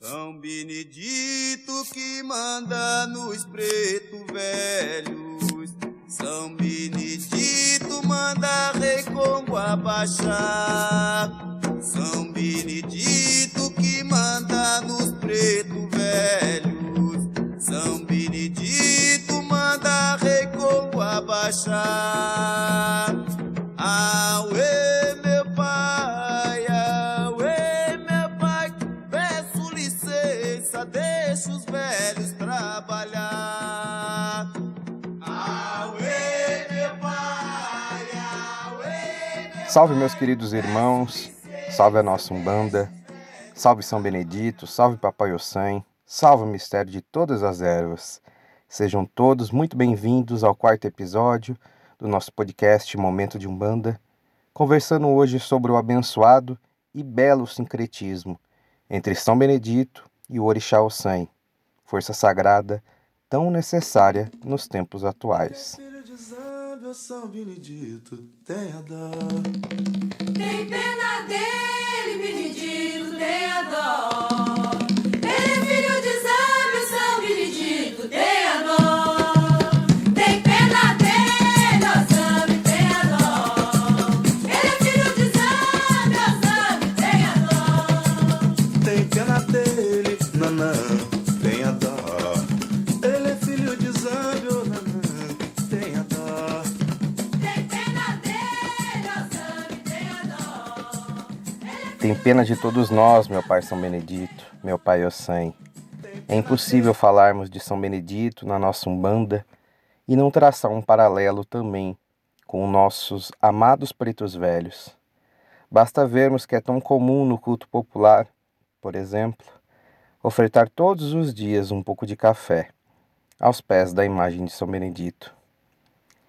São Benedito que manda nos preto velhos. São Benedito manda rei Congo abaixar. São Benedito que manda nos preto velhos. São Benedito manda rei Congo abaixar. Salve, meus queridos irmãos, salve a nossa Umbanda, salve São Benedito, salve Papai Ossan, salve o mistério de todas as ervas. Sejam todos muito bem-vindos ao quarto episódio do nosso podcast Momento de Umbanda, conversando hoje sobre o abençoado e belo sincretismo entre São Benedito e o Orixá Ossan, força sagrada tão necessária nos tempos atuais. Zambia, São Benedito, tenha dó. Tem pena dele, Benedito, tenha dó. Pena de todos nós, meu pai São Benedito, meu pai Ossan. É impossível falarmos de São Benedito na nossa Umbanda e não traçar um paralelo também com nossos amados pretos velhos. Basta vermos que é tão comum no culto popular, por exemplo, ofertar todos os dias um pouco de café aos pés da imagem de São Benedito.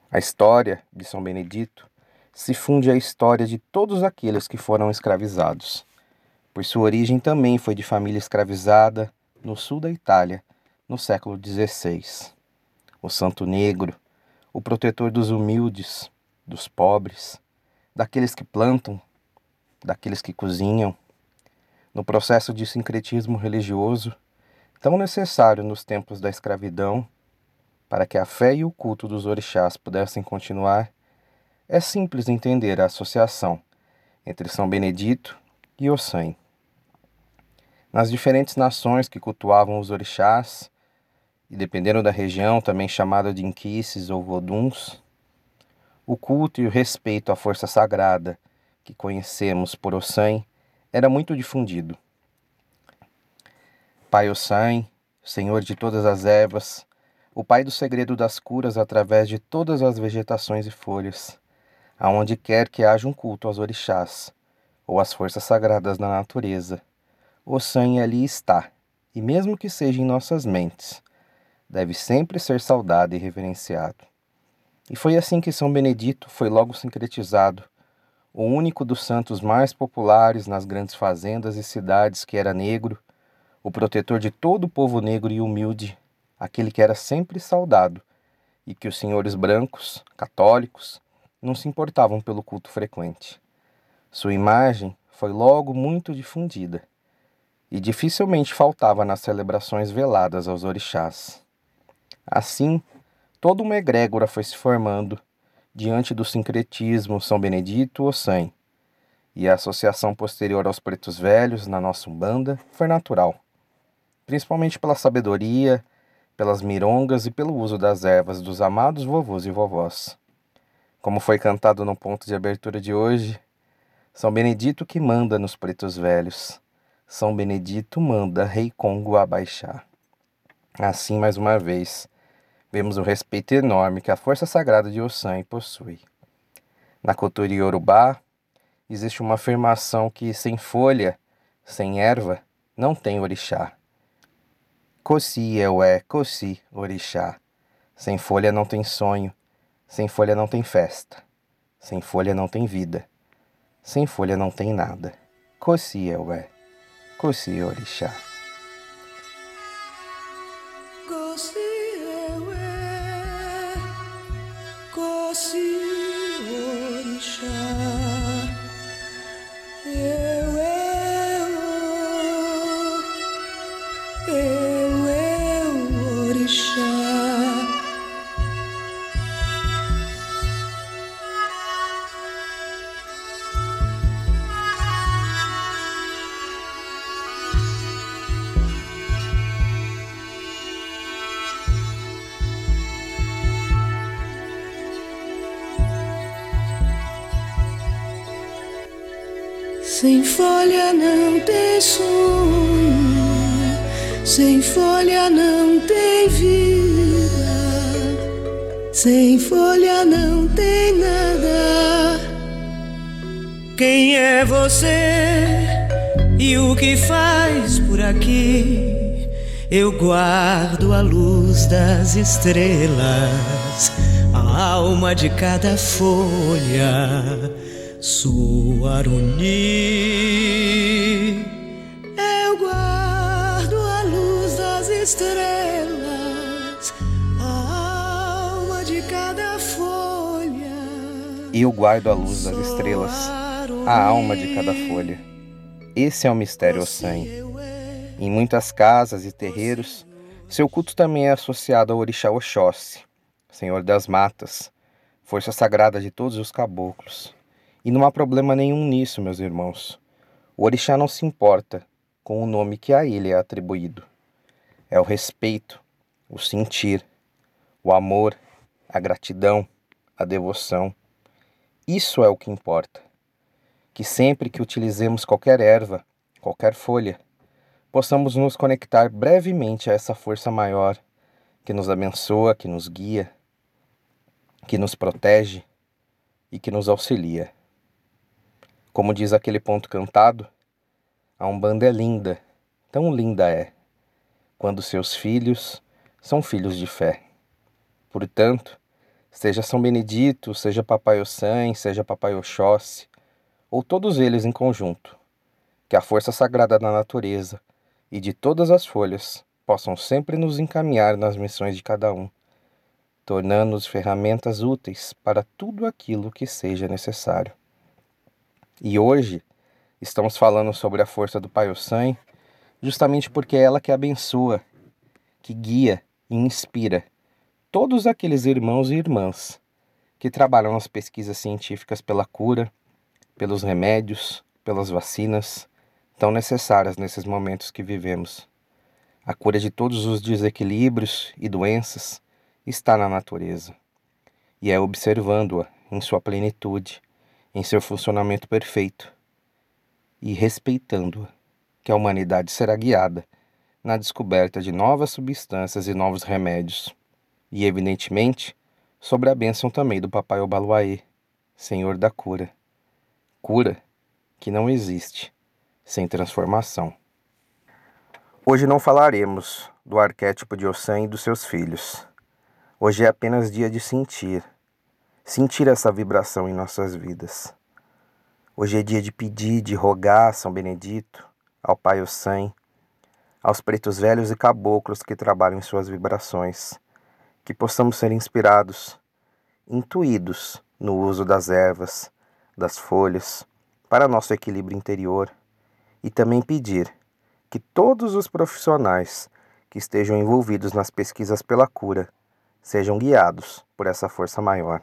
A história de São Benedito se funde à história de todos aqueles que foram escravizados, pois sua origem também foi de família escravizada no sul da Itália, no século XVI. O Santo Negro, o protetor dos humildes, dos pobres, daqueles que plantam, daqueles que cozinham, no processo de sincretismo religioso, tão necessário nos tempos da escravidão, para que a fé e o culto dos orixás pudessem continuar, é simples entender a associação entre São Benedito e Ossan. Nas diferentes nações que cultuavam os orixás, e dependendo da região, também chamada de inquices ou voduns, o culto e o respeito à força sagrada que conhecemos por Ossan era muito difundido. Pai Ossan, Senhor de todas as ervas, o Pai do segredo das curas através de todas as vegetações e folhas, aonde quer que haja um culto aos orixás ou às forças sagradas da natureza, Ossan ali está, e mesmo que seja em nossas mentes, deve sempre ser saudado e reverenciado. E foi assim que São Benedito foi logo sincretizado, o único dos santos mais populares nas grandes fazendas e cidades que era negro, o protetor de todo o povo negro e humilde, aquele que era sempre saudado e que os senhores brancos, católicos, não se importavam pelo culto frequente. Sua imagem foi logo muito difundida e dificilmente faltava nas celebrações veladas aos orixás. Assim, toda uma egrégora foi se formando diante do sincretismo São Benedito Ossan, e a associação posterior aos pretos velhos na nossa Umbanda foi natural, principalmente pela sabedoria, pelas mirongas e pelo uso das ervas dos amados vovôs e vovós. Como foi cantado no ponto de abertura de hoje, São Benedito que manda nos pretos velhos, São Benedito manda Rei Congo abaixar. Assim, mais uma vez, vemos o respeito enorme que a força sagrada de Ossan possui. Na cultura iorubá, existe uma afirmação que sem folha, sem erva, não tem orixá. Kosi eu é Kosi, orixá. Sem folha não tem sonho, sem folha não tem festa, sem folha não tem vida, sem folha não tem nada. Kosi eu é Kosi, orixá. Sem folha não tem sonho, sem folha não tem vida, sem folha não tem nada. Quem é você e o que faz por aqui? Eu guardo a luz das estrelas, a alma de cada folha Suaruni. Eu guardo a luz das estrelas, a alma de cada folha. E eu guardo a luz das estrelas, a alma de cada folha. Esse é o mistério Ossan. Em muitas casas e terreiros, seu culto também é associado ao orixá Oxóssi, senhor das matas, força sagrada de todos os caboclos. E não há problema nenhum nisso, meus irmãos. O orixá não se importa com o nome que a ele é atribuído. É o respeito, o sentir, o amor, a gratidão, a devoção. Isso é o que importa. Que sempre que utilizemos qualquer erva, qualquer folha, possamos nos conectar brevemente a essa força maior que nos abençoa, que nos guia, que nos protege e que nos auxilia. Como diz aquele ponto cantado, a Umbanda é linda, tão linda é, quando seus filhos são filhos de fé. Portanto, seja São Benedito, seja Papai Ossan, seja Papai Oxóssi, ou todos eles em conjunto, que a força sagrada da natureza e de todas as folhas possam sempre nos encaminhar nas missões de cada um, tornando-nos ferramentas úteis para tudo aquilo que seja necessário. E hoje estamos falando sobre a força do Pai Ossan, justamente porque é ela que abençoa, que guia e inspira todos aqueles irmãos e irmãs que trabalham nas pesquisas científicas pela cura, pelos remédios, pelas vacinas, tão necessárias nesses momentos que vivemos. A cura de todos os desequilíbrios e doenças está na natureza, e é observando-a em sua plenitude em seu funcionamento perfeito e respeitando-a, que a humanidade será guiada na descoberta de novas substâncias e novos remédios, e evidentemente sobre a bênção também do Papai Obaluaê, Senhor da cura. Cura que não existe sem transformação. Hoje não falaremos do arquétipo de Ossan e dos seus filhos. Hoje é apenas dia de sentir sentir essa vibração em nossas vidas. Hoje é dia de pedir, de rogar a São Benedito, ao Pai Ossan, aos pretos velhos e caboclos que trabalham em suas vibrações, que possamos ser inspirados, intuídos no uso das ervas, das folhas, para nosso equilíbrio interior, e também pedir que todos os profissionais que estejam envolvidos nas pesquisas pela cura sejam guiados por essa força maior.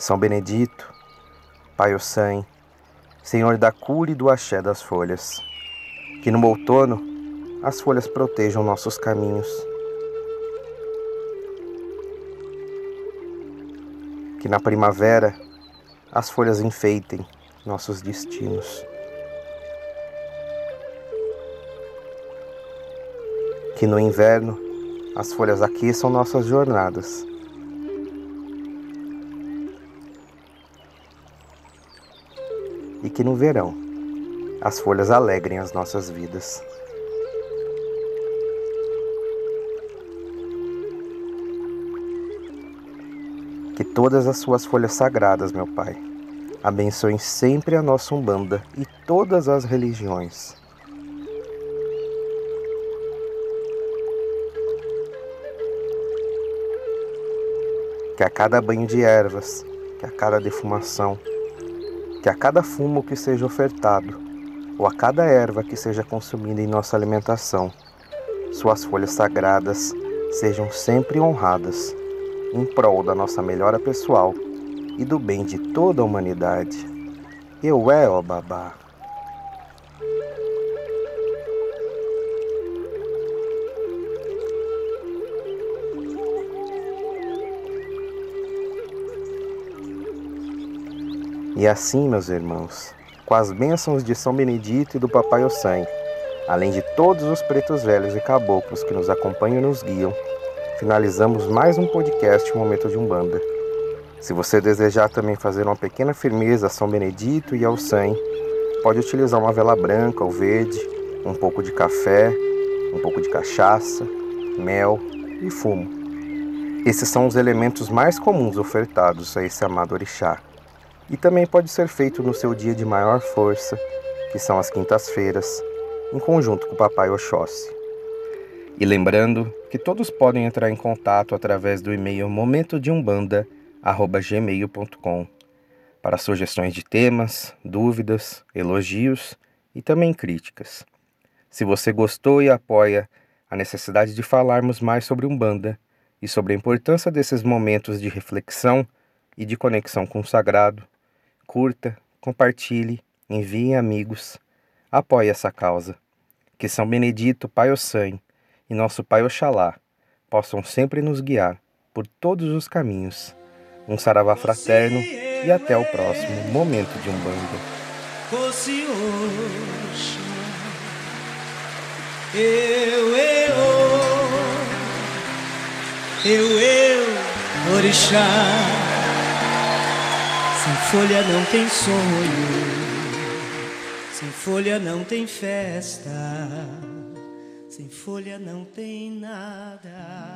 São Benedito, Pai Ossan, Senhor da cura e do axé das folhas, que no outono as folhas protejam nossos caminhos. Que na primavera as folhas enfeitem nossos destinos. Que no inverno as folhas aqueçam nossas jornadas e que no verão as folhas alegrem as nossas vidas. Que todas as suas folhas sagradas, meu Pai, abençoem sempre a nossa Umbanda e todas as religiões. Que a cada banho de ervas, que a cada defumação, que a cada fumo que seja ofertado, ou a cada erva que seja consumida em nossa alimentação, suas folhas sagradas sejam sempre honradas, em prol da nossa melhora pessoal e do bem de toda a humanidade. Eu é, ó babá. E assim, meus irmãos, com as bênçãos de São Benedito e do Papai Ossan, além de todos os pretos velhos e caboclos que nos acompanham e nos guiam, finalizamos mais um podcast Momento de Umbanda. Se você desejar também fazer uma pequena firmeza a São Benedito e ao Sam, pode utilizar uma vela branca ou verde, um pouco de café, um pouco de cachaça, mel e fumo. Esses são os elementos mais comuns ofertados a esse amado orixá. E também pode ser feito no seu dia de maior força, que são as quintas-feiras, em conjunto com o Papai Oxóssi. E lembrando que todos podem entrar em contato através do e-mail momentodeumbanda.com gmail.com para sugestões de temas, dúvidas, elogios e também críticas. Se você gostou e apoia a necessidade de falarmos mais sobre Umbanda e sobre a importância desses momentos de reflexão e de conexão com o sagrado, curta, compartilhe, envie amigos, apoie essa causa. Que São Benedito, Pai Ossan e nosso Pai Oxalá possam sempre nos guiar por todos os caminhos um saravá fraterno e até o próximo momento de Umbanda. Sem folha não tem sonho, sem folha não tem festa, sem folha não tem nada.